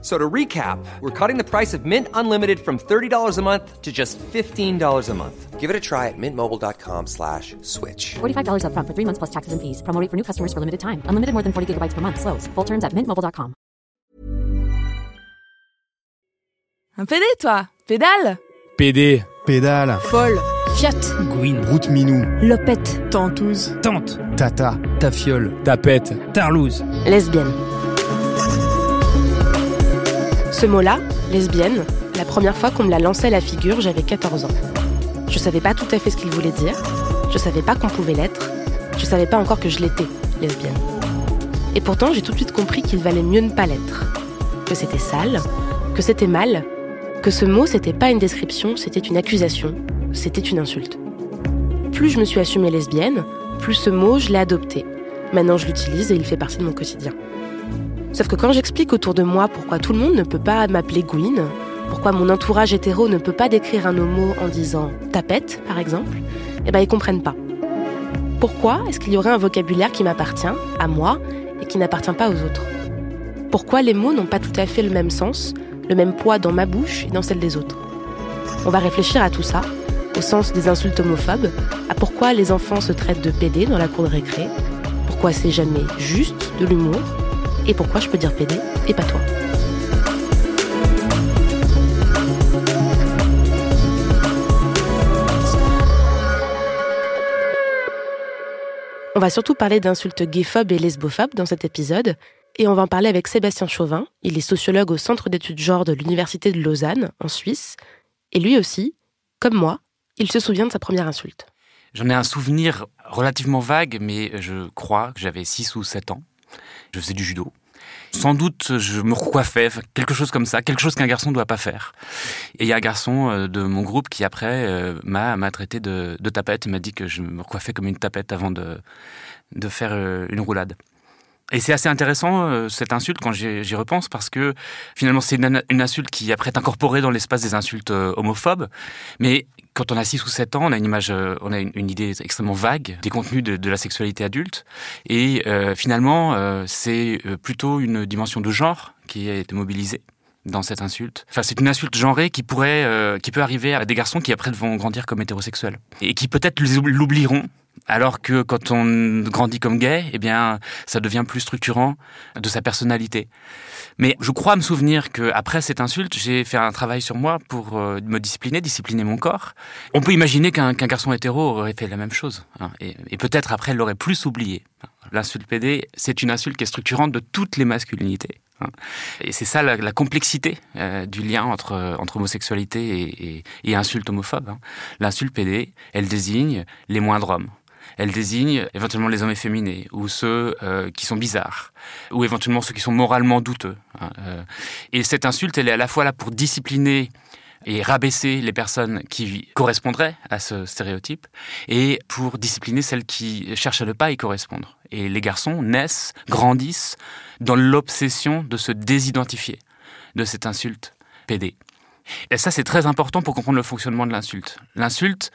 So to recap, we're cutting the price of Mint Unlimited from $30 a month to just $15 a month. Give it a try at mintmobile.com slash switch. $45 upfront for three months plus taxes and fees. Promo rate for new customers for limited time. Unlimited more than 40 gigabytes per month. Slows. Full terms at mintmobile.com. Un PD, toi Pédale PD, Pédale, Folle Fiat. Gwyn, route minou, Lopette. Tentouse Tante, tata, Tafiole, Tapette, Tarlouse. Lesbienne. Ce mot-là, lesbienne, la première fois qu'on me l'a lancé à la figure, j'avais 14 ans. Je savais pas tout à fait ce qu'il voulait dire, je savais pas qu'on pouvait l'être, je savais pas encore que je l'étais, lesbienne. Et pourtant, j'ai tout de suite compris qu'il valait mieux ne pas l'être. Que c'était sale, que c'était mal, que ce mot, c'était pas une description, c'était une accusation, c'était une insulte. Plus je me suis assumée lesbienne, plus ce mot, je l'ai adopté. Maintenant, je l'utilise et il fait partie de mon quotidien. Sauf que quand j'explique autour de moi pourquoi tout le monde ne peut pas m'appeler Gwyn, pourquoi mon entourage hétéro ne peut pas décrire un homo en disant tapette, par exemple, eh ben ils comprennent pas. Pourquoi est-ce qu'il y aurait un vocabulaire qui m'appartient, à moi, et qui n'appartient pas aux autres? Pourquoi les mots n'ont pas tout à fait le même sens, le même poids dans ma bouche et dans celle des autres? On va réfléchir à tout ça, au sens des insultes homophobes, à pourquoi les enfants se traitent de PD dans la cour de récré, pourquoi c'est jamais juste de l'humour, et pourquoi je peux dire PD et pas toi. On va surtout parler d'insultes gayphobes et lesbophobes dans cet épisode, et on va en parler avec Sébastien Chauvin. Il est sociologue au Centre d'études genre de l'Université de Lausanne, en Suisse, et lui aussi, comme moi, il se souvient de sa première insulte. J'en ai un souvenir relativement vague, mais je crois que j'avais 6 ou 7 ans. Je faisais du judo. Sans doute, je me recoiffais, quelque chose comme ça, quelque chose qu'un garçon ne doit pas faire. Et il y a un garçon euh, de mon groupe qui, après, euh, m'a, traité de, de tapette et m'a dit que je me recoiffais comme une tapette avant de, de faire euh, une roulade. Et c'est assez intéressant, cette insulte, quand j'y repense, parce que finalement, c'est une, une, insulte qui après est incorporée dans l'espace des insultes homophobes. Mais quand on a 6 ou 7 ans, on a une image, on a une, idée extrêmement vague des contenus de, la sexualité adulte. Et euh, finalement, euh, c'est plutôt une dimension de genre qui a été mobilisée dans cette insulte. Enfin, c'est une insulte genrée qui pourrait, euh, qui peut arriver à des garçons qui après vont grandir comme hétérosexuels et qui peut-être l'oublieront alors que quand on grandit comme gay, eh bien, ça devient plus structurant de sa personnalité. Mais je crois me souvenir que après cette insulte, j'ai fait un travail sur moi pour euh, me discipliner, discipliner mon corps. On peut imaginer qu'un qu garçon hétéro aurait fait la même chose, hein, et, peut-être après l'aurait plus oublié. L'insulte PD, c'est une insulte qui est structurante de toutes les masculinités. Hein. Et c'est ça la, complexité euh, du lien entre, homosexualité et, et, et insulte homophobe. Hein. L'insulte PD, elle désigne les moindres hommes elle désigne éventuellement les hommes efféminés ou ceux euh, qui sont bizarres ou éventuellement ceux qui sont moralement douteux. Hein, euh. Et cette insulte, elle est à la fois là pour discipliner et rabaisser les personnes qui correspondraient à ce stéréotype et pour discipliner celles qui cherchent à ne pas y correspondre. Et les garçons naissent, grandissent dans l'obsession de se désidentifier de cette insulte PD. Et ça, c'est très important pour comprendre le fonctionnement de l'insulte. L'insulte,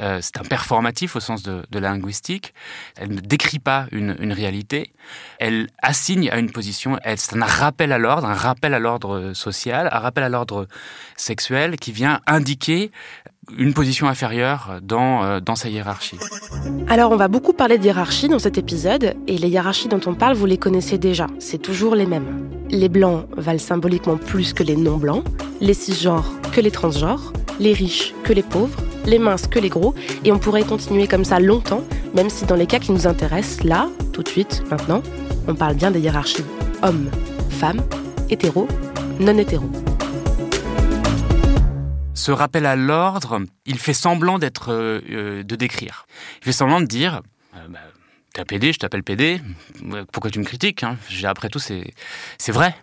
euh, c'est un performatif au sens de, la linguistique. Elle ne décrit pas une, une réalité. Elle assigne à une position. C'est un rappel à l'ordre, un rappel à l'ordre social, un rappel à l'ordre sexuel qui vient indiquer une position inférieure dans, euh, dans sa hiérarchie. Alors on va beaucoup parler de hiérarchie dans cet épisode, et les hiérarchies dont on parle, vous les connaissez déjà, c'est toujours les mêmes. Les blancs valent symboliquement plus que les non-blancs, les cisgenres que les transgenres, les riches que les pauvres, les minces que les gros, et on pourrait continuer comme ça longtemps, même si dans les cas qui nous intéressent, là, tout de suite, maintenant, on parle bien des hiérarchies hommes, femmes, hétéros, non hétéros ce rappel à l'ordre, il fait semblant d'être euh, de décrire. Il fait semblant de dire euh, bah, t'es un PD, je t'appelle PD. Pourquoi tu me critiques hein? Après tout, c'est vrai.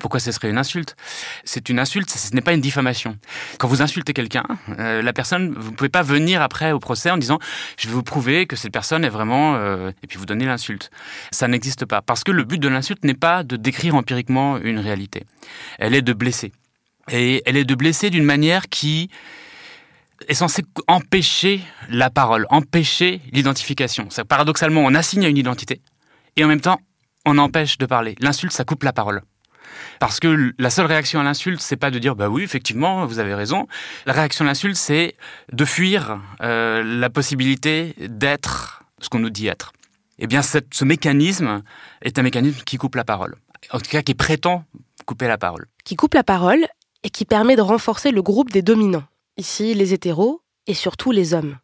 Pourquoi ce serait une insulte? C'est une insulte, ce n'est pas une diffamation. Quand vous insultez quelqu'un, euh, la personne, vous ne pouvez pas venir après au procès en disant je vais vous prouver que cette personne est vraiment euh, et puis vous donner l'insulte. Ça n'existe pas parce que le but de l'insulte n'est pas de décrire empiriquement une réalité. Elle est de blesser. Et elle est de blesser d'une manière qui est censée empêcher la parole, empêcher l'identification. Paradoxalement, on assigne à une identité et en même temps, on empêche de parler. L'insulte, ça coupe la parole. Parce que la seule réaction à l'insulte, c'est pas de dire bah oui, effectivement, vous avez raison. La réaction à l'insulte, c'est de fuir euh, la possibilité d'être ce qu'on nous dit être. Eh bien, ce mécanisme est un mécanisme qui coupe la parole. En tout cas, qui prétend couper la parole. Qui coupe la parole et qui permet de renforcer le groupe des dominants. Ici, les hétéros et surtout les hommes.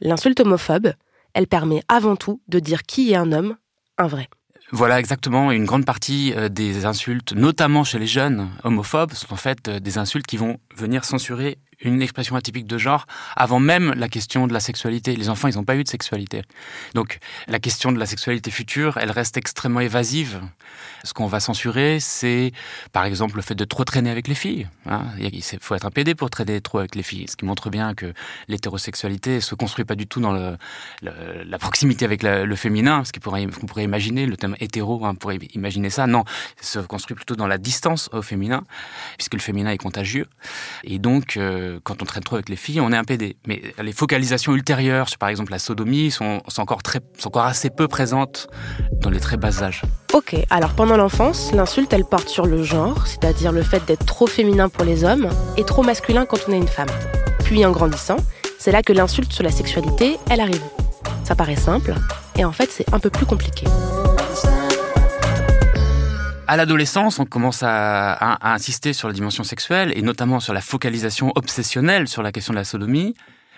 L'insulte homophobe, elle permet avant tout de dire qui est un homme, un vrai. Voilà exactement une grande partie euh, des insultes, notamment chez les jeunes homophobes, sont en fait euh, des insultes qui vont venir censurer une expression atypique de genre avant même la question de la sexualité. Les enfants, ils n'ont pas eu de sexualité. Donc la question de la sexualité future, elle reste extrêmement évasive. Ce qu'on va censurer, c'est par exemple le fait de trop traîner avec les filles. Hein. Il faut être un PD pour traîner trop avec les filles, ce qui montre bien que l'hétérosexualité se construit pas du tout dans la proximité avec le féminin, ce qu'on pourrait, imaginer, le thème hétéro, hein, on pourrait imaginer ça. Non, se construit plutôt dans la distance au féminin, puisque le féminin est contagieux. Et donc, euh, quand on traîne trop avec les filles, on est un PD. Mais les focalisations ultérieures sur, par exemple, la sodomie sont, encore, sont encore assez peu présentes dans les très bas âges. Ok, alors pendant l'enfance, l'insulte, elle porte sur le genre, c'est-à-dire le fait d'être trop féminin pour les hommes et trop masculin quand on est une femme. Puis en grandissant, c'est là que l'insulte sur la sexualité, elle arrive. Ça paraît simple, et en fait, c'est un peu plus compliqué. À l'adolescence, on commence à, insister sur la dimension sexuelle et notamment sur la focalisation obsessionnelle sur la question de la sodomie.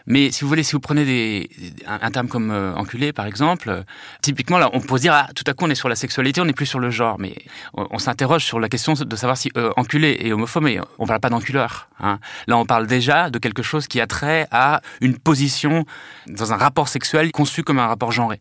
Mais si vous voulez, si vous prenez des, un, terme comme euh, enculé, par exemple, euh, typiquement, là, on peut se dire, ah, tout à coup, on est sur la sexualité, on n'est plus sur le genre. Mais on, s'interroge sur la question de savoir si euh, enculé et homophobe, mais on ne parle pas d'enculeur. Hein. Là, on parle déjà de quelque chose qui a trait à une position dans un rapport sexuel conçu comme un rapport genré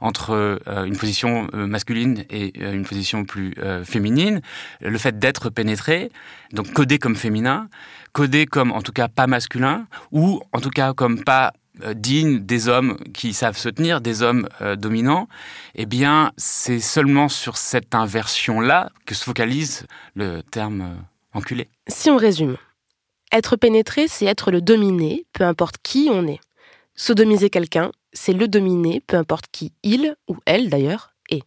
entre euh, une position euh, masculine et euh, une position plus féminine, le fait d'être pénétré, donc codé comme féminin, codé comme en tout cas pas masculin, ou en tout cas comme pas digne des hommes qui savent se tenir, des hommes dominants, eh bien, c'est seulement sur cette inversion-là que se focalise le terme enculé. Si on résume, être pénétré, c'est être le dominé, peu importe qui on est. Sodomiser quelqu'un, c'est le dominer, peu importe qui il ou elle d'ailleurs est.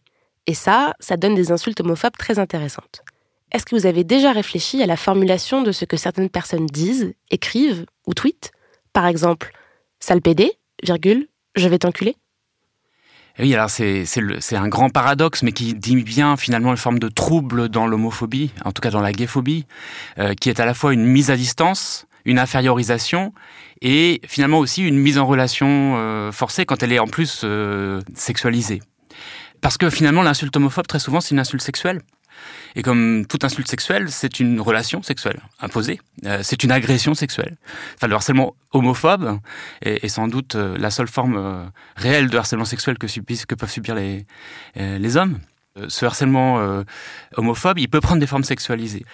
Et ça, ça donne des insultes homophobes très intéressantes. Est-ce que vous avez déjà réfléchi à la formulation de ce que certaines personnes disent, écrivent ou tweetent? Par exemple, sale PD, virgule, je vais t'enculer oui, alors c'est un grand paradoxe, mais qui dit bien finalement une forme de trouble dans l'homophobie, en tout cas dans la gayphobie, euh, qui est à la fois une mise à distance, une infériorisation et finalement aussi une mise en relation euh, forcée quand elle est en plus euh, sexualisée. Parce que finalement, l'insulte homophobe, très souvent, c'est une insulte sexuelle. Et comme toute insulte sexuelle, c'est une relation sexuelle imposée. Euh, c'est une agression sexuelle. Enfin, le harcèlement homophobe est, sans doute la seule forme réelle de harcèlement sexuel que, subissent, que peuvent subir les, les hommes. Ce harcèlement homophobe, il peut prendre des formes sexualisées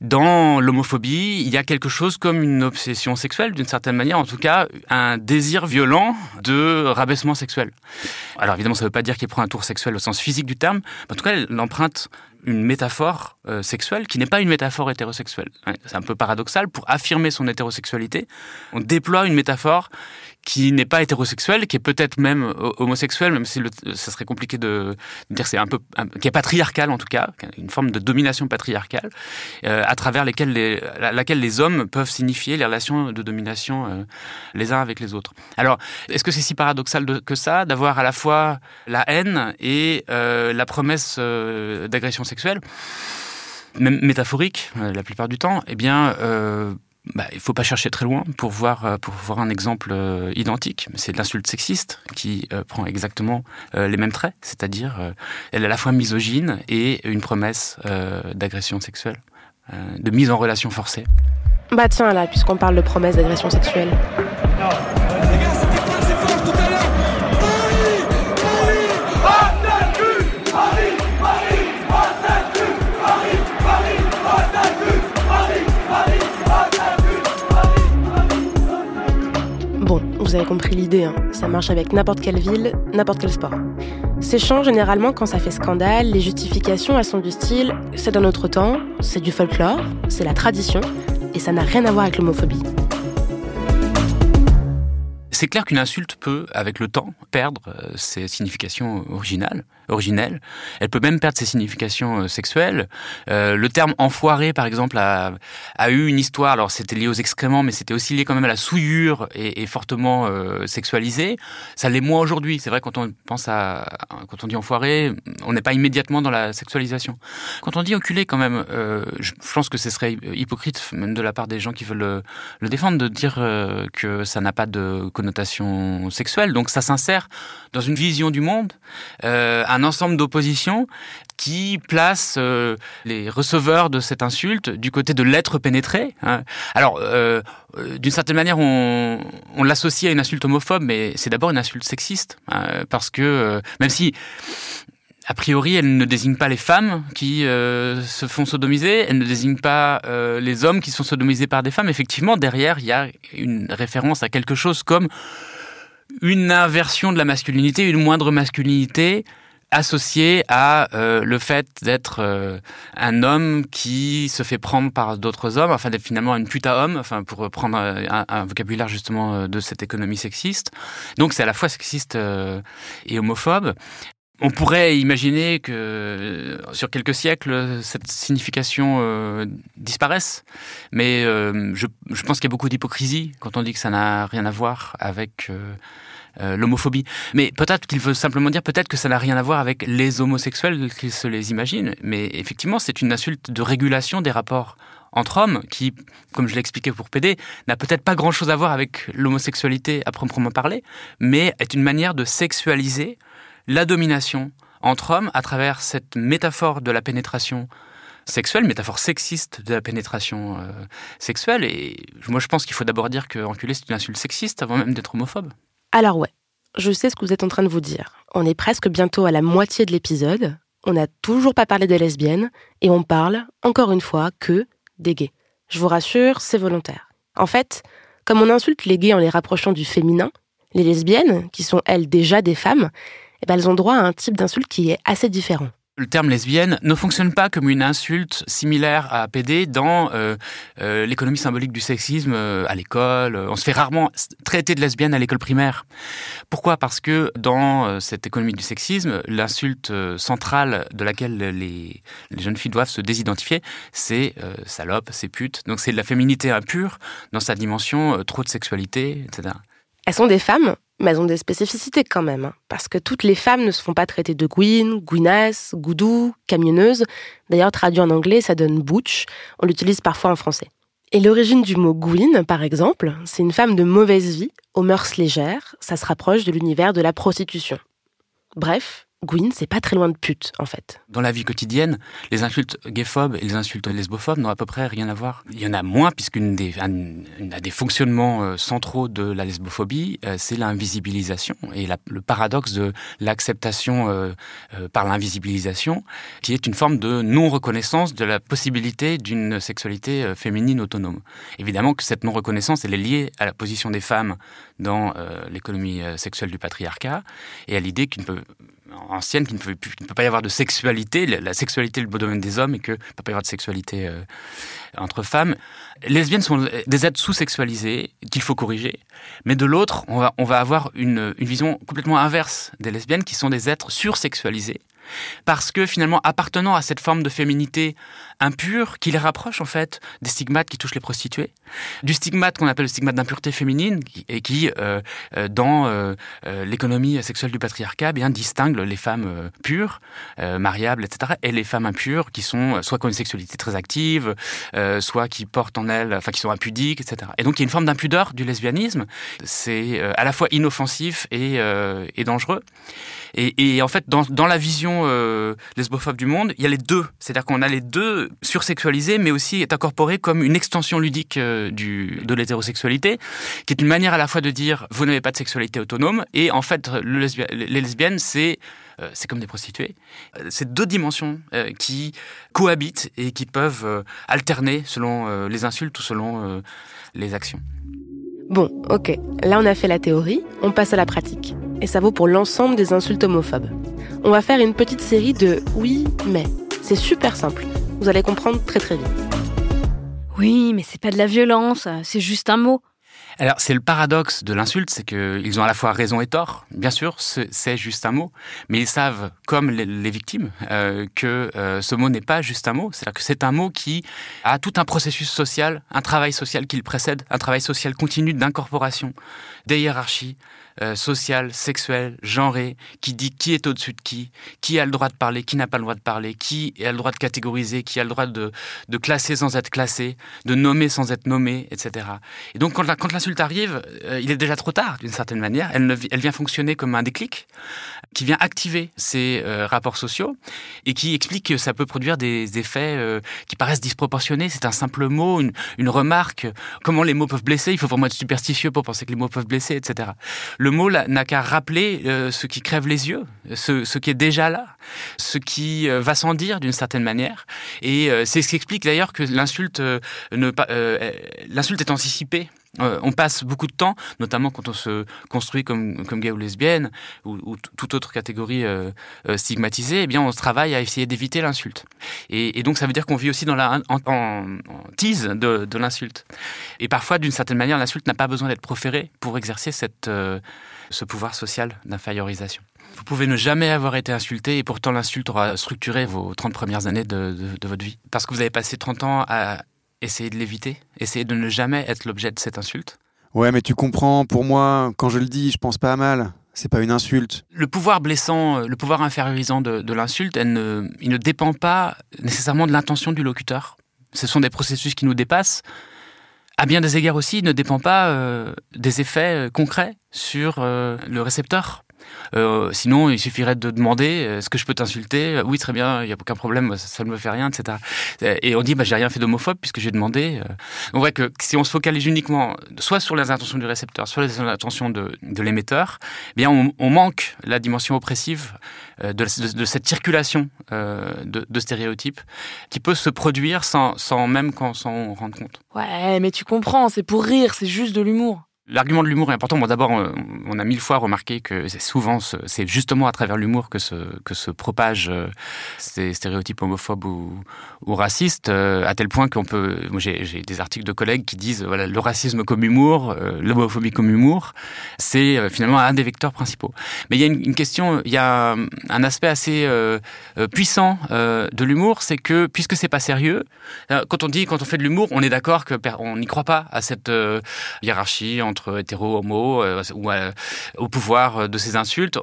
dans l'homophobie, il y a quelque chose comme une obsession sexuelle, d'une certaine manière, en tout cas, un désir violent de rabaissement sexuel. Alors évidemment, ça ne veut pas dire qu'il prend un tour sexuel au sens physique du terme, mais en tout cas, elle emprunte une métaphore euh, sexuelle qui n'est pas une métaphore hétérosexuelle. C'est un peu paradoxal. Pour affirmer son hétérosexualité, on déploie une métaphore qui n'est pas hétérosexuel, qui est peut-être même euh, homosexuel, même si ça serait compliqué de, dire c'est un peu, qui est patriarcal en tout cas, une forme de domination patriarcale, euh, à travers les, laquelle les hommes peuvent signifier les relations de domination euh, les uns avec les autres. Alors, est-ce que c'est si paradoxal que ça d'avoir à la fois la haine et la promesse d'agression sexuelle, même métaphorique la plupart du temps Eh bien bah, il ne faut pas chercher très loin pour voir, euh, pour voir un exemple euh, identique. C'est l'insulte sexiste qui euh, prend exactement les mêmes traits, c'est-à-dire elle est à la fois misogyne et une promesse d'agression sexuelle, de mise en relation forcée. Bah tiens là, puisqu'on parle de promesse d'agression sexuelle. Compris l'idée, hein. ça marche avec n'importe quelle ville, n'importe quel sport. C'est chiant généralement quand ça fait scandale, les justifications elles sont du style c'est d'un autre temps, c'est du folklore, c'est la tradition, et ça n'a rien à voir avec l'homophobie. C'est clair qu'une insulte peut, avec le temps, perdre euh, ses significations originales, originelles. Elle peut même perdre ses significations euh, sexuelles. Euh, le terme enfoiré, par exemple, a, eu une histoire. Alors, c'était lié aux excréments, mais c'était aussi lié quand même à la souillure et, fortement euh, sexualisé. Ça l'est moins aujourd'hui. C'est vrai quand on pense à, quand on dit enfoiré, on n'est pas immédiatement dans la sexualisation. Quand on dit enculé, quand même, je pense que ce serait hypocrite, même de la part des gens qui veulent le, défendre, de dire que ça n'a pas de connotation sexuelle. Donc ça s'insère dans une vision du monde, euh, un ensemble d'oppositions qui place euh, les receveurs de cette insulte du côté de l'être pénétré. hein. Alors, euh, d'une certaine manière, on, l'associe à une insulte homophobe, mais c'est d'abord une insulte sexiste, hein, parce que même si a priori, elle ne désigne pas les femmes qui euh, se font sodomiser, elle ne désigne pas euh, les hommes qui sont sodomisés par des femmes. Effectivement, derrière, il y a une référence à quelque chose comme une inversion de la masculinité, une moindre masculinité associée à euh, le fait d'être un homme qui se fait prendre par d'autres hommes, enfin d'être finalement une pute à homme, enfin pour prendre un, vocabulaire justement de cette économie sexiste. Donc c'est à la fois sexiste et homophobe. On pourrait imaginer que euh, sur quelques siècles, cette signification euh, disparaisse, mais euh, je, je pense qu'il y a beaucoup d'hypocrisie quand on dit que ça n'a rien à voir avec euh, euh, l'homophobie. Mais peut-être qu'il veut simplement dire peut-être que ça n'a rien à voir avec les homosexuels qu'ils se les imaginent, mais effectivement c'est une insulte de régulation des rapports entre hommes qui, comme je l'ai expliqué pour PD, n'a peut-être pas grand-chose à voir avec l'homosexualité à proprement parler, mais est une manière de sexualiser la domination entre hommes à travers cette métaphore de la pénétration sexuelle, métaphore sexiste de la pénétration euh, sexuelle. Et moi, je pense qu'il faut d'abord dire que c'est une insulte sexiste avant même d'être homophobe. Alors ouais, je sais ce que vous êtes en train de vous dire. On est presque bientôt à la moitié de l'épisode, on n'a toujours pas parlé des lesbiennes, et on parle, encore une fois, que des gays. Je vous rassure, c'est volontaire. En fait, comme on insulte les gays en les rapprochant du féminin, les lesbiennes, qui sont elles déjà des femmes, eh ben, elles ont droit à un type d'insulte qui est assez différent. Le terme lesbienne ne fonctionne pas comme une insulte similaire à PD dans euh, euh, l'économie symbolique du sexisme euh, à l'école. On se fait rarement traiter de lesbienne à l'école primaire. Pourquoi? Parce que dans cette économie du sexisme, l'insulte centrale de laquelle les, les jeunes filles doivent se désidentifier, c'est salope, c'est pute. Donc c'est de la féminité impure dans sa dimension trop de sexualité, etc. Elles sont des femmes, mais elles ont des spécificités quand même. hein, parce que toutes les femmes ne se font pas traiter de gouine, gouinasse, goudou, camionneuse. D'ailleurs, traduit en anglais, ça donne butch. On l'utilise parfois en français. Et l'origine du mot gouine, par exemple, c'est une femme de mauvaise vie, aux mœurs légères. Ça se rapproche de l'univers de la prostitution. Bref, gouine, c'est pas très loin de pute, en fait. Dans la vie quotidienne, les insultes gayphobes et les insultes lesbophobes n'ont à peu près rien à voir. Il y en a moins, puisqu'une des, fonctionnements euh, centraux de la lesbophobie, euh, c'est l'invisibilisation et le paradoxe de l'acceptation euh, par l'invisibilisation, qui est une forme de non-reconnaissance de la possibilité d'une sexualité féminine autonome. Évidemment que cette non-reconnaissance, elle est liée à la position des femmes dans l'économie sexuelle du patriarcat et à l'idée qu'une peut ancienne qu'il ne, peut, pas y avoir de sexualité, la sexualité est le beau domaine des hommes et qu'il ne peut pas y avoir de sexualité euh, entre femmes. Les lesbiennes sont des êtres sous-sexualisés qu'il faut corriger, mais de l'autre, on va, on va avoir une, une vision complètement inverse des lesbiennes qui sont des êtres sursexualisés parce que finalement appartenant à cette forme de féminité impure qui les rapproche en fait des stigmates qui touchent les prostituées, du stigmate qu'on appelle le stigmate d'impureté féminine et qui euh, euh, dans euh, euh, l'économie sexuelle du patriarcat eh bien distingue les femmes euh, pures, euh, mariables, etc. et les femmes impures qui sont soit qui ont une sexualité très active, soit qui portent en elles, enfin qui sont impudiques, etc. Et donc il y a une forme d'impudeur du lesbianisme. C'est à la fois inoffensif et, et dangereux. Et, et en fait, dans, dans la vision lesbophobe du monde, il y a les deux. C'est-à-dire qu'on a les deux sursexualisés, mais aussi est incorporé comme une extension ludique euh, de l'hétérosexualité, qui est une manière à la fois de dire vous n'avez pas de sexualité autonome, et en fait, les lesbiennes, c'est euh, c'est comme des prostituées. Euh, C'est deux dimensions qui cohabitent et qui peuvent alterner selon les insultes ou selon les actions. Bon, ok, là on a fait la théorie, on passe à la pratique. Et ça vaut pour l'ensemble des insultes homophobes. On va faire une petite série de oui, mais. C'est super simple. Vous allez comprendre très très vite. Oui, mais c'est pas de la violence, c'est juste un mot. Alors, c'est le paradoxe de l'insulte, c'est qu'ils ont à la fois raison et tort. Bien sûr, c'est juste un mot, mais ils savent, comme les, victimes, euh, que euh, ce mot n'est pas juste un mot. C'est-à-dire que c'est un mot qui a tout un processus social, un travail social qui le précède, un travail social continu d'incorporation, des hiérarchies, euh, social, sexuel, genré, qui dit qui est au-dessus de qui, qui a le droit de parler, qui n'a pas le droit de parler, qui a le droit de catégoriser, qui a le droit de, classer sans être classé, de nommer sans être nommé, etc. Et donc quand, l'insulte arrive, euh, il est déjà trop tard d'une certaine manière. Elle, elle vient fonctionner comme un déclic qui vient activer ces euh, rapports sociaux et qui explique que ça peut produire des effets qui paraissent disproportionnés. C'est un simple mot, une, une, remarque. Comment les mots peuvent blesser? Il faut vraiment être superstitieux pour penser que les mots peuvent blesser, Le mot n'a qu'à rappeler euh, ce qui crève les yeux, ce, qui est déjà là, ce qui euh, va sans dire d'une certaine manière. Et euh, c'est ce qui explique d'ailleurs que l'insulte est anticipée on passe beaucoup de temps, notamment quand on se construit comme, gay ou lesbienne ou, toute autre catégorie stigmatisée, eh bien on travaille à essayer d'éviter l'insulte. Et, donc ça veut dire qu'on vit aussi dans la en, tease de, de l'insulte. Et parfois, d'une certaine manière, l'insulte n'a pas besoin d'être proférée pour exercer cette ce pouvoir social d'infériorisation. Vous pouvez ne jamais avoir été insulté et pourtant l'insulte aura structuré vos 30 premières années de, votre vie. Parce que vous avez passé 30 ans à essayer de l'éviter, essayer de ne jamais être l'objet de cette insulte. Ouais, mais tu comprends, pour moi, quand je le dis, je pense pas à mal. C'est pas une insulte. Le pouvoir blessant, le pouvoir infériorisant de, l'insulte, il ne dépend pas nécessairement de l'intention du locuteur. Ce sont des processus qui nous dépassent à bien des égards aussi, ne dépend pas euh, des effets euh, concrets sur euh, le récepteur. Euh, sinon, il suffirait de demander euh, est-ce que je peux t'insulter? Oui, très bien, il n'y a aucun problème, ça, ne me fait rien, etc. Et on dit bah, j'ai rien fait d'homophobe puisque j'ai demandé. On voit que si on se focalise uniquement soit sur les intentions du récepteur, soit les intentions de, l'émetteur, eh bien on, manque la dimension oppressive de, cette circulation de, stéréotypes qui peut se produire sans, sans même qu'on s'en rende compte. Ouais, mais tu comprends, c'est pour rire, c'est juste de l'humour. L'argument de l'humour est important. Bon, d'abord, on a mille fois remarqué que c'est souvent, c'est justement à travers l'humour que se, que se propagent euh, ces stéréotypes homophobes ou, racistes, euh, à tel point qu'on peut. J'ai des articles de collègues qui disent voilà, le racisme comme humour, euh, l'homophobie comme humour, c'est finalement un des vecteurs principaux. Mais il y a une, question, il y a un aspect assez puissant de l'humour, c'est que puisque c'est pas sérieux, quand on dit, quand on fait de l'humour, on est d'accord que on n'y croit pas à cette hiérarchie entre hétéro, homo, euh, ou euh, au pouvoir de ces insultes.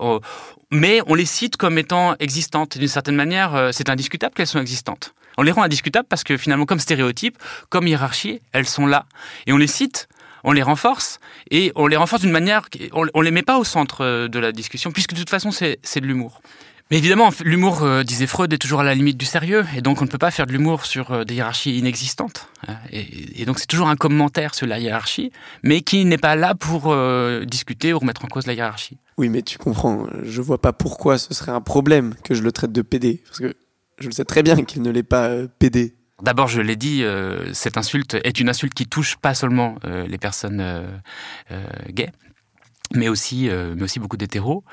mais on les cite comme étant existantes. D'une certaine manière, euh, c'est indiscutable qu'elles sont existantes. On les rend indiscutables parce que finalement, comme stéréotypes, comme hiérarchie, elles sont là. Et on les cite on les renforce et on les renforce d'une manière, on, on les met pas au centre de la discussion puisque de toute façon c'est de l'humour. Mais évidemment, l'humour, euh, disait Freud, est toujours à la limite du sérieux, et donc on ne peut pas faire de l'humour sur euh, des hiérarchies inexistantes. Hein. Et, donc c'est toujours un commentaire sur la hiérarchie, mais qui n'est pas là pour euh, discuter ou remettre en cause la hiérarchie. Oui, mais tu comprends, je vois pas pourquoi ce serait un problème que je le traite de PD, parce que je le sais très bien qu'il ne l'est pas PD. D'abord, je l'ai dit, cette insulte est une insulte qui touche pas seulement les personnes gays, mais aussi, euh, mais aussi beaucoup d'hétéros.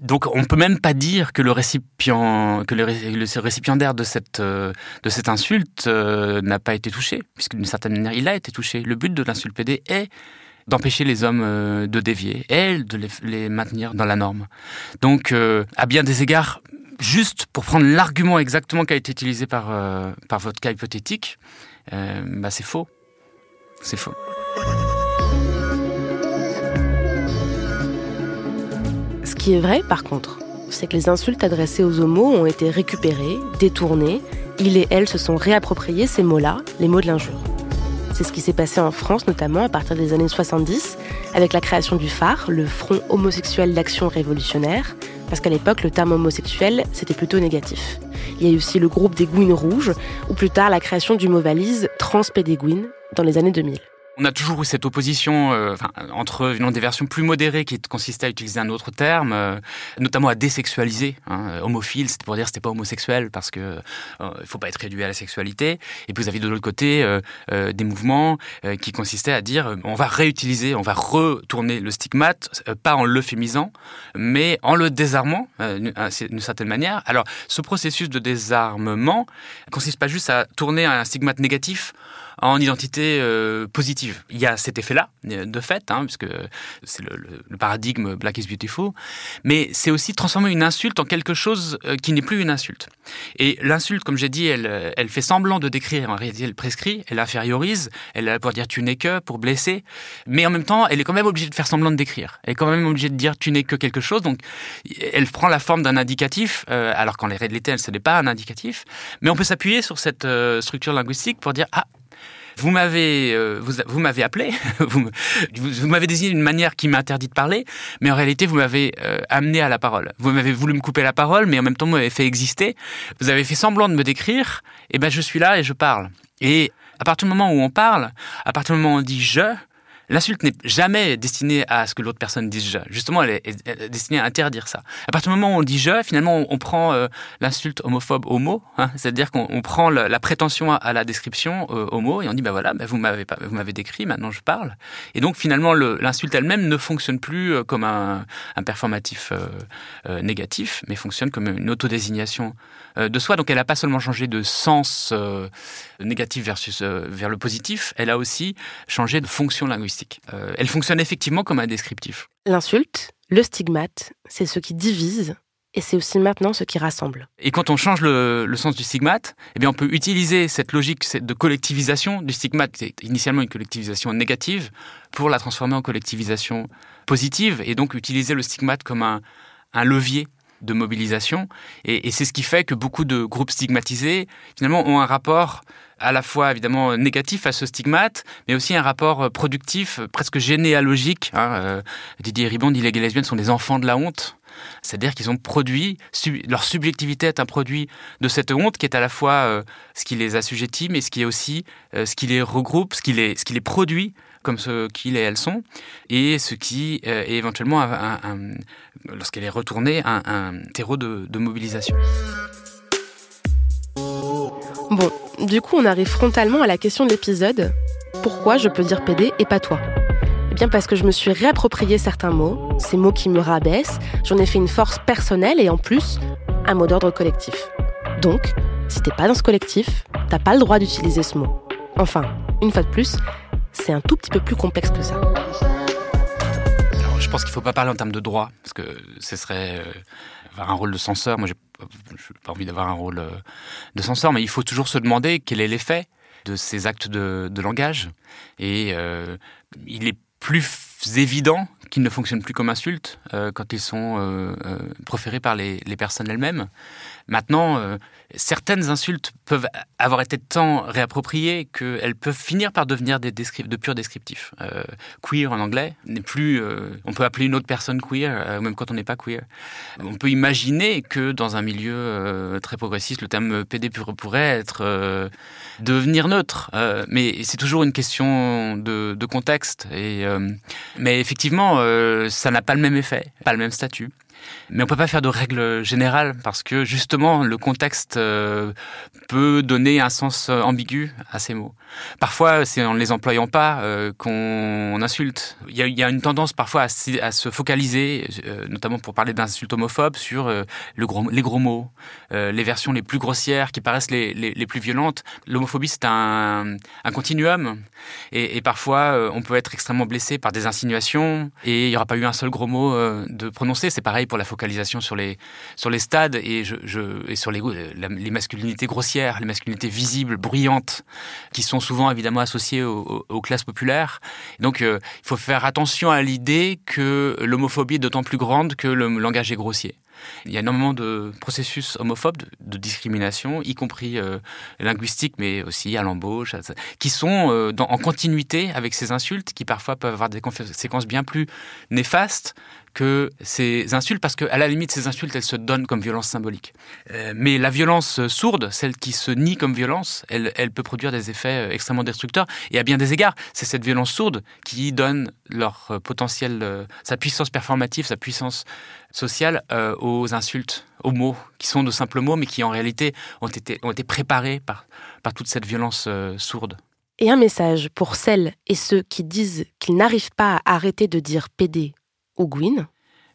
Donc on peut même pas dire que le récipient, que le, récipiendaire de cette, euh, de cette insulte euh, n'a pas été touché, puisque d'une certaine manière il a été touché. Le but de l'insulte PD est d'empêcher les hommes de dévier et de les, les, maintenir dans la norme. Donc à bien des égards, juste pour prendre l'argument exactement qui a été utilisé par, par votre cas hypothétique, bah c'est faux. C'est faux. Qui est vrai, par contre, c'est que les insultes adressées aux homos ont été récupérées, détournées. Il et elle se sont réappropriés ces mots-là, les mots de l'injure. C'est ce qui s'est passé en France, notamment à partir des années 70, avec la création du phare, le Front homosexuel d'action révolutionnaire, parce qu'à l'époque, le terme homosexuel, c'était plutôt négatif. Il y a eu aussi le groupe des Gouines Rouges, ou plus tard la création du mot valise transpédéguine dans les années 2000. On a toujours eu cette opposition euh, entre une des versions plus modérées qui consistait à utiliser un autre terme, euh, notamment à désexualiser. Hein, homophile, c'était pour dire c'était pas homosexuel parce que euh, il faut pas être réduit à la sexualité. Et puis vous avez de l'autre côté euh, euh, des mouvements euh, qui consistaient à dire on va réutiliser, on va retourner le stigmate, euh, pas en l'euphémisant, mais en le désarmant euh, d'une certaine manière. Alors ce processus de désarmement consiste pas juste à tourner un stigmate négatif en identité euh, positive. Il y a cet effet-là, euh, de fait, hein, puisque c'est le, paradigme Black is Beautiful, mais c'est aussi transformer une insulte en quelque chose euh, qui n'est plus une insulte. Et l'insulte, comme j'ai dit, elle, elle fait semblant de décrire, en réalité elle prescrit, elle infériorise, elle est là pour dire tu n'es que, pour blesser, mais en même temps, elle est quand même obligée de faire semblant de décrire. Elle est quand même obligée de dire tu n'es que quelque chose, donc elle prend la forme d'un indicatif, alors qu'en réalité, ce n'est pas un indicatif, mais on peut s'appuyer sur cette structure linguistique pour dire ah vous m'avez euh, vous, vous m'avez appelé, vous, vous, m'avez désigné d'une manière qui m'interdit de parler, mais en réalité vous m'avez euh, amené à la parole. Vous m'avez voulu me couper la parole, mais en même temps vous m'avez fait exister. Vous avez fait semblant de me décrire, et ben je suis là et je parle. Et à partir du moment où on parle, à partir du moment où on dit je, L'insulte n'est jamais destinée à ce que l'autre personne dise je. Justement, elle est, destinée à interdire ça. À partir du moment où on dit je, finalement, on, prend euh, l'insulte homophobe au mot, hein, c'est-à-dire qu'on on prend la prétention à, la description euh, au mot et on dit bah voilà, vous m'avez vous m'avez décrit, maintenant je parle. Et donc finalement, le- l'insulte elle-même ne fonctionne plus euh, comme un, un performatif euh, négatif, mais fonctionne comme une autodésignation de soi. Donc elle n'a pas seulement changé de sens négatif versus vers le positif, elle a aussi changé de fonction linguistique. Euh, elle fonctionne effectivement comme un descriptif. L'insulte, le stigmate, c'est ce qui divise et c'est aussi maintenant ce qui rassemble. Et quand on change le, le sens du stigmate, eh bien on peut utiliser cette logique de collectivisation du stigmate, qui est initialement une collectivisation négative, pour la transformer en collectivisation positive, et donc utiliser le stigmate comme un, un levier de mobilisation. Et, c'est ce qui fait que beaucoup de groupes stigmatisés, finalement, ont un rapport à la fois évidemment négatif à ce stigmate, mais aussi un rapport euh, productif, presque généalogique. hein. Euh, Didier Ribon dit les gays lesbiennes sont des enfants de la honte. C'est-à-dire qu'ils ont produit, leur subjectivité est un produit de cette honte qui est à la fois euh, ce qui les assujettit, mais ce qui est aussi ce qui les regroupe, ce qui les, ce qui les produit comme ce qu'ils et elles sont, et ce qui euh, est éventuellement, lorsqu'elle est retournée, un, terreau de, de mobilisation. Bon, du coup, on arrive frontalement à la question de l'épisode. Pourquoi je peux dire PD et pas toi? Eh bien parce que je me suis réapproprié certains mots, ces mots qui me rabaissent, j'en ai fait une force personnelle et en plus, un mot d'ordre collectif. Donc, si t'es pas dans ce collectif, t'as pas le droit d'utiliser ce mot. Enfin, une fois de plus, c'est un tout petit peu plus complexe que ça. Je pense qu'il ne faut pas parler en termes de droit, parce que ce serait euh, avoir un rôle de censeur. Moi, j'ai j'ai pas envie d'avoir un rôle euh, de censeur, mais il faut toujours se demander quel est l'effet de ces actes de, langage. Et euh, il est plus évident qu'ils ne fonctionnent plus comme insultes euh, quand ils sont euh, euh, proférés par les, personnes elles-mêmes. Maintenant, euh, certaines insultes peuvent avoir été tant réappropriées qu'elles peuvent finir par devenir des de purs descriptifs. Queer en anglais n'est plus. on peut appeler une autre personne queer, même quand on n'est pas queer. On peut imaginer que dans un milieu très progressiste, le terme PD pourrait être devenir neutre. Mais c'est toujours une question de, contexte. Et, mais effectivement, euh, ça n'a pas le même effet, pas le même statut. Mais on peut pas faire de règle générale parce que justement le contexte euh, peut donner un sens euh, ambigu à ces mots. Parfois, c'est en ne les employant pas euh, qu'on insulte. Il y, a, une tendance parfois à, se focaliser, euh, notamment pour parler d'insultes homophobes, sur euh, les gros mots, les versions les plus grossières qui paraissent les, plus violentes. L'homophobie, c'est un, continuum. Et, parfois, on peut être extrêmement blessé par des insinuations et il n'y aura pas eu un seul gros mot de prononcer. C'est pareil pour la focalisation sur les, stades et, sur les, les masculinités grossières, les masculinités visibles, bruyantes, qui sont souvent évidemment associées aux, classes populaires. Donc, euh, il faut faire attention à l'idée que l'homophobie est d'autant plus grande que le langage est grossier. Il y a énormément de processus homophobes, de, discrimination, y compris euh, linguistiques, mais aussi à l'embauche, qui sont euh, en continuité avec ces insultes, qui parfois peuvent avoir des conséquences bien plus néfastes que ces insultes, parce qu'à la limite, ces insultes, elles se donnent comme violence symbolique. Euh, mais la violence sourde, celle qui se nie comme violence, elle, peut produire des effets euh, extrêmement destructeurs. Et à bien des égards, c'est cette violence sourde qui donne leur euh, potentiel, sa puissance performative, sa puissance sociale aux insultes, aux mots, qui sont de simples mots, mais qui en réalité ont été, ont été préparés par, par toute cette violence sourde. Et un message pour celles et ceux qui disent qu'ils n'arrivent pas à arrêter de dire PD Gwyn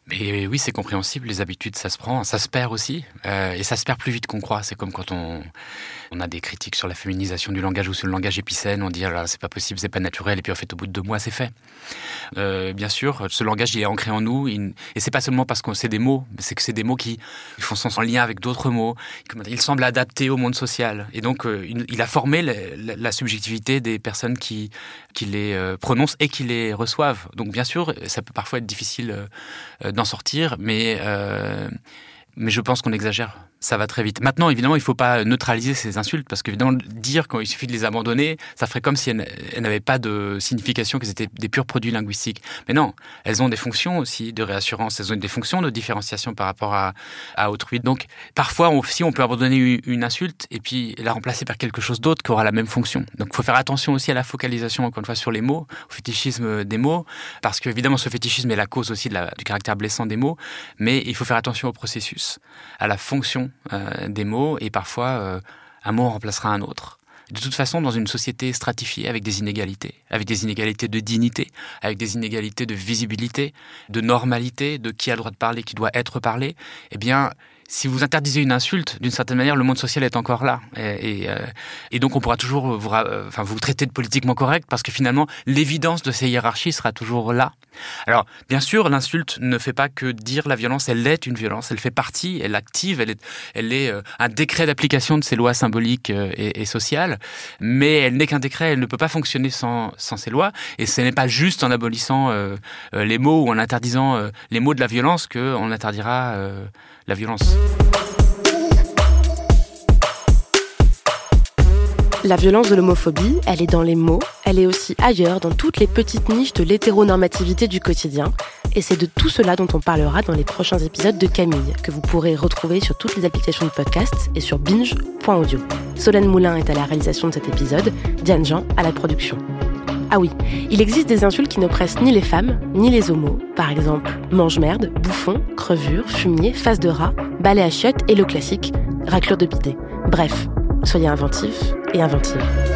mais oui, c'est compréhensible. Les habitudes, ça se prend, ça se perd aussi, euh, et ça se perd plus vite qu'on croit. C'est comme quand on, on a des critiques sur la féminisation du langage ou sur le langage épicène. On dit ah c'est pas possible, c'est pas naturel, et puis en fait au bout de deux mois c'est fait. Euh, bien sûr, ce langage il est ancré en nous, et c'est pas seulement parce qu'on sait des mots, c'est que c'est des mots qui font sens en lien avec d'autres mots. Il semble adapté au monde social, et donc euh, il a formé la, subjectivité des personnes qui les prononcent et qui les reçoivent. Donc bien sûr, ça peut parfois être difficile d'en sortir, mais, euh, mais je pense qu'on exagère ça va très vite. Maintenant, évidemment, il ne faut pas neutraliser ces insultes, parce qu'évidemment, dire qu'il suffit de les abandonner, ça ferait comme si elles, n'avaient pas de signification, qu'elles étaient des purs produits linguistiques. Mais non, elles ont des fonctions aussi de réassurance, elles ont des fonctions de différenciation par rapport à, à autrui. Donc, parfois aussi, on peut abandonner une insulte et puis la remplacer par quelque chose d'autre qui aura la même fonction. Donc, il faut faire attention aussi à la focalisation, encore une fois, sur les mots, au fétichisme des mots, parce qu'évidemment, ce fétichisme est la cause aussi du caractère blessant des mots, mais il faut faire attention au processus, à la fonction euh, des mots et parfois euh, un mot remplacera un autre. De toute façon, dans une société stratifiée avec des inégalités, avec des inégalités de dignité, avec des inégalités de visibilité, de normalité, de qui a le droit de parler, qui doit être parlé, eh bien, si vous interdisez une insulte, d'une certaine manière, le monde social est encore là. Et, euh, donc, on pourra toujours vous, enfin, vous traiter de politiquement correct parce que finalement, l'évidence de ces hiérarchies sera toujours là. Alors, bien sûr, l'insulte ne fait pas que dire la violence, elle est une violence, elle fait partie, elle active, elle est, elle est euh, un décret d'application de ces lois symboliques euh, et, sociales, mais elle n'est qu'un décret, elle ne peut pas fonctionner sans, sans ces lois, et ce n'est pas juste en abolissant les mots ou en interdisant les mots de la violence qu'on interdira la violence. La violence de l'homophobie, elle est dans les mots, elle est aussi ailleurs, dans toutes les petites niches de l'hétéronormativité du quotidien. Et c'est de tout cela dont on parlera dans les prochains épisodes de Camille, que vous pourrez retrouver sur toutes les applications de podcast et sur binge.audio. Solène Moulin est à la réalisation de cet épisode, Diane Jean à la production. Ah oui, il existe des insultes qui n'oppressent ni les femmes, ni les homos. Par exemple, mange-merde, bouffon, crevure, fumier, face de rat, balai à chiottes et le classique, raclure de bidet. Bref, soyez inventifs et inventives.